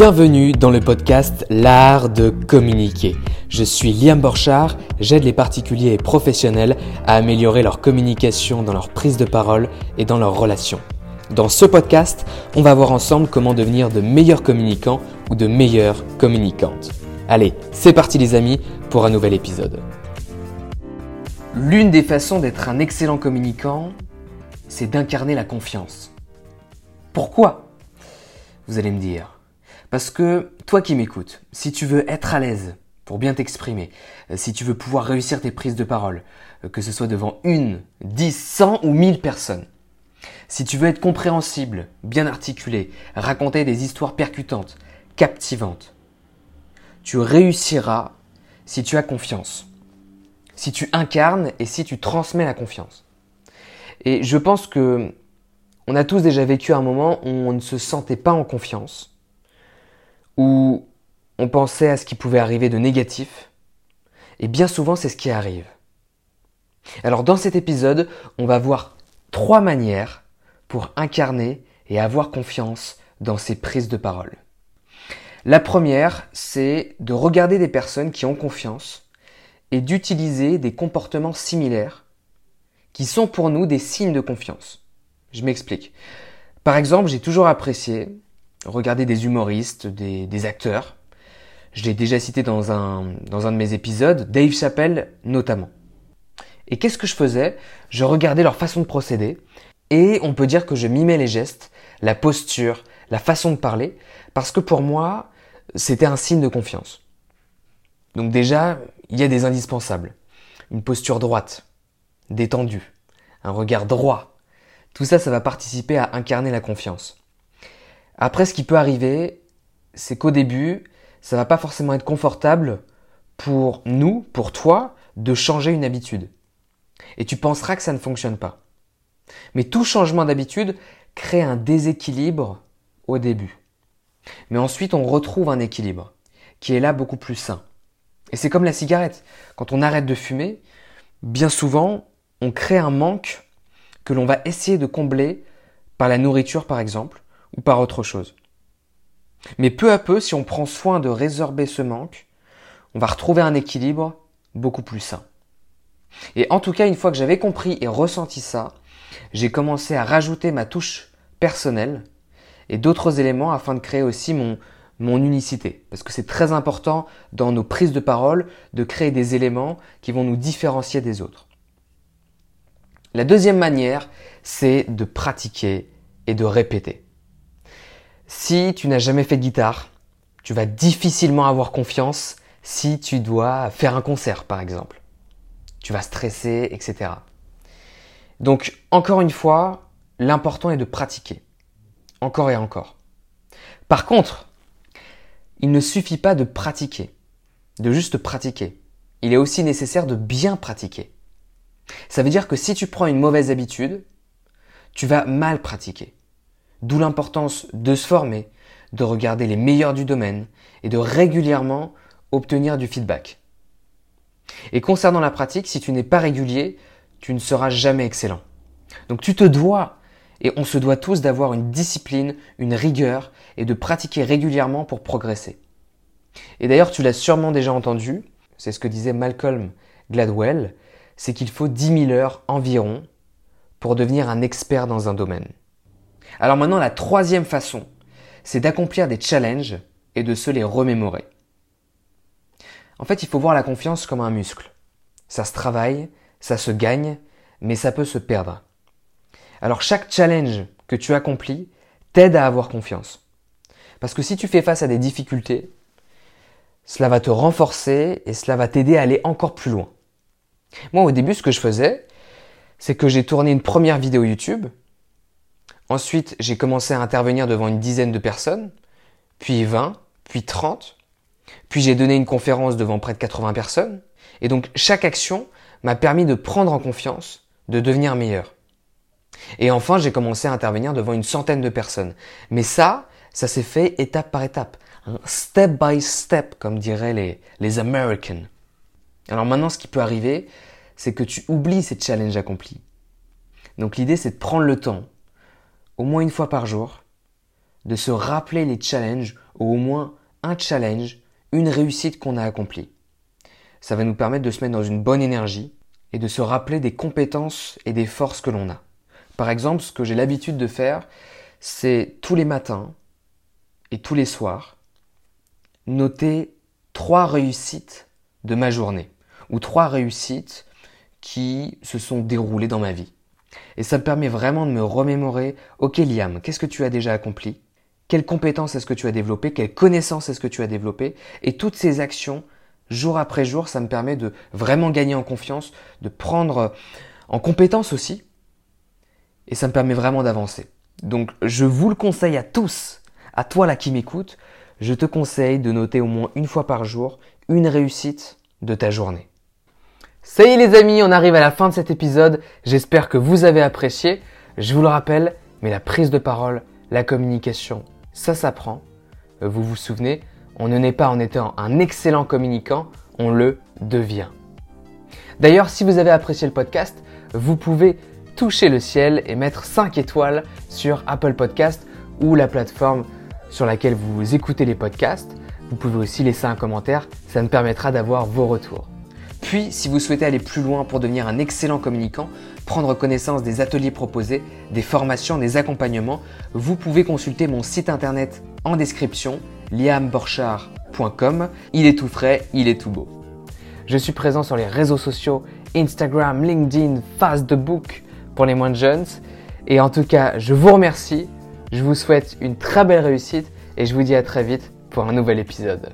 Bienvenue dans le podcast L'art de communiquer. Je suis Liam Borchard, j'aide les particuliers et professionnels à améliorer leur communication dans leur prise de parole et dans leurs relations. Dans ce podcast, on va voir ensemble comment devenir de meilleurs communicants ou de meilleures communicantes. Allez, c'est parti les amis pour un nouvel épisode. L'une des façons d'être un excellent communicant, c'est d'incarner la confiance. Pourquoi? Vous allez me dire. Parce que toi qui m'écoutes, si tu veux être à l'aise pour bien t'exprimer, euh, si tu veux pouvoir réussir tes prises de parole, euh, que ce soit devant une, dix, cent ou mille personnes, si tu veux être compréhensible, bien articulé, raconter des histoires percutantes, captivantes, tu réussiras si tu as confiance, si tu incarnes et si tu transmets la confiance. Et je pense que on a tous déjà vécu un moment où on ne se sentait pas en confiance, où on pensait à ce qui pouvait arriver de négatif, et bien souvent c'est ce qui arrive. Alors dans cet épisode, on va voir trois manières pour incarner et avoir confiance dans ses prises de parole. La première, c'est de regarder des personnes qui ont confiance et d'utiliser des comportements similaires qui sont pour nous des signes de confiance. Je m'explique. Par exemple, j'ai toujours apprécié regarder des humoristes, des, acteurs. Je l'ai déjà cité dans un, dans un de mes épisodes, Dave Chappelle notamment. Et qu'est-ce que je faisais? Je regardais leur façon de procéder et on peut dire que je mimais les gestes, la posture, la façon de parler, parce que pour moi, c'était un signe de confiance. Donc déjà, il y a des indispensables. Une posture droite, détendue, un regard droit. Tout ça, ça va participer à incarner la confiance. Après, ce qui peut arriver, c'est qu'au début, ça va pas forcément être confortable pour nous, pour toi, de changer une habitude. Et tu penseras que ça ne fonctionne pas. Mais tout changement d'habitude crée un déséquilibre au début. Mais ensuite, on retrouve un équilibre qui est là beaucoup plus sain. Et c'est comme la cigarette. Quand on arrête de fumer, bien souvent, on crée un manque que l'on va essayer de combler par la nourriture, par exemple, ou par autre chose. Mais peu à peu, si on prend soin de résorber ce manque, on va retrouver un équilibre beaucoup plus sain. Et en tout cas, une fois que j'avais compris et ressenti ça, j'ai commencé à rajouter ma touche personnelle et d'autres éléments afin de créer aussi mon, mon unicité. Parce que c'est très important dans nos prises de parole de créer des éléments qui vont nous différencier des autres. La deuxième manière, c'est de pratiquer et de répéter. Si tu n'as jamais fait de guitare, tu vas difficilement avoir confiance si tu dois faire un concert, par exemple. Tu vas stresser, etc. Donc, encore une fois, l'important est de pratiquer. Encore et encore. Par contre, il ne suffit pas de pratiquer, de juste pratiquer. Il est aussi nécessaire de bien pratiquer. Ça veut dire que si tu prends une mauvaise habitude, tu vas mal pratiquer. D'où l'importance de se former, de regarder les meilleurs du domaine et de régulièrement obtenir du feedback. Et concernant la pratique, si tu n'es pas régulier, tu ne seras jamais excellent. Donc tu te dois, et on se doit tous d'avoir une discipline, une rigueur et de pratiquer régulièrement pour progresser. Et d'ailleurs, tu l'as sûrement déjà entendu, c'est ce que disait Malcolm Gladwell, c'est qu'il faut 10 000 heures environ pour devenir un expert dans un domaine. Alors maintenant, la troisième façon, c'est d'accomplir des challenges et de se les remémorer. En fait, il faut voir la confiance comme un muscle. Ça se travaille, ça se gagne, mais ça peut se perdre. Alors chaque challenge que tu accomplis t'aide à avoir confiance. Parce que si tu fais face à des difficultés, cela va te renforcer et cela va t'aider à aller encore plus loin. Moi, au début, ce que je faisais, c'est que j'ai tourné une première vidéo YouTube Ensuite, j'ai commencé à intervenir devant une dizaine de personnes, puis 20, puis 30. Puis j'ai donné une conférence devant près de 80 personnes. Et donc chaque action m'a permis de prendre en confiance, de devenir meilleur. Et enfin, j'ai commencé à intervenir devant une centaine de personnes. Mais ça, ça s'est fait étape par étape. Step by step, comme diraient les, les Americans. Alors maintenant, ce qui peut arriver, c'est que tu oublies ces challenges accomplis. Donc l'idée, c'est de prendre le temps au moins une fois par jour, de se rappeler les challenges, ou au moins un challenge, une réussite qu'on a accomplie. Ça va nous permettre de se mettre dans une bonne énergie et de se rappeler des compétences et des forces que l'on a. Par exemple, ce que j'ai l'habitude de faire, c'est tous les matins et tous les soirs, noter trois réussites de ma journée ou trois réussites qui se sont déroulées dans ma vie. Et ça me permet vraiment de me remémorer, ok Liam, qu'est-ce que tu as déjà accompli? Quelles compétences est-ce que tu as développées? Quelles connaissances est-ce que tu as développées? Et toutes ces actions, jour après jour, ça me permet de vraiment gagner en confiance, de prendre en compétence aussi. Et ça me permet vraiment d'avancer. Donc je vous le conseille à tous, à toi là qui m'écoute, je te conseille de noter au moins une fois par jour une réussite de ta journée. Ça y est les amis, on arrive à la fin de cet épisode. J'espère que vous avez apprécié. Je vous le rappelle, mais la prise de parole, la communication, ça s'apprend. Euh, vous vous souvenez, on ne naît pas en étant un excellent communicant, on le devient. D'ailleurs, si vous avez apprécié le podcast, vous pouvez toucher le ciel et mettre 5 étoiles sur Apple Podcast ou la plateforme sur laquelle vous écoutez les podcasts. Vous pouvez aussi laisser un commentaire, ça me permettra d'avoir vos retours. Puis, si vous souhaitez aller plus loin pour devenir un excellent communicant, prendre connaissance des ateliers proposés, des formations, des accompagnements, vous pouvez consulter mon site internet en description, liamborchard.com. Il est tout frais, il est tout beau. Je suis présent sur les réseaux sociaux, Instagram, LinkedIn, Facebook pour les moins jeunes. Et en tout cas, je vous remercie, je vous souhaite une très belle réussite et je vous dis à très vite pour un nouvel épisode.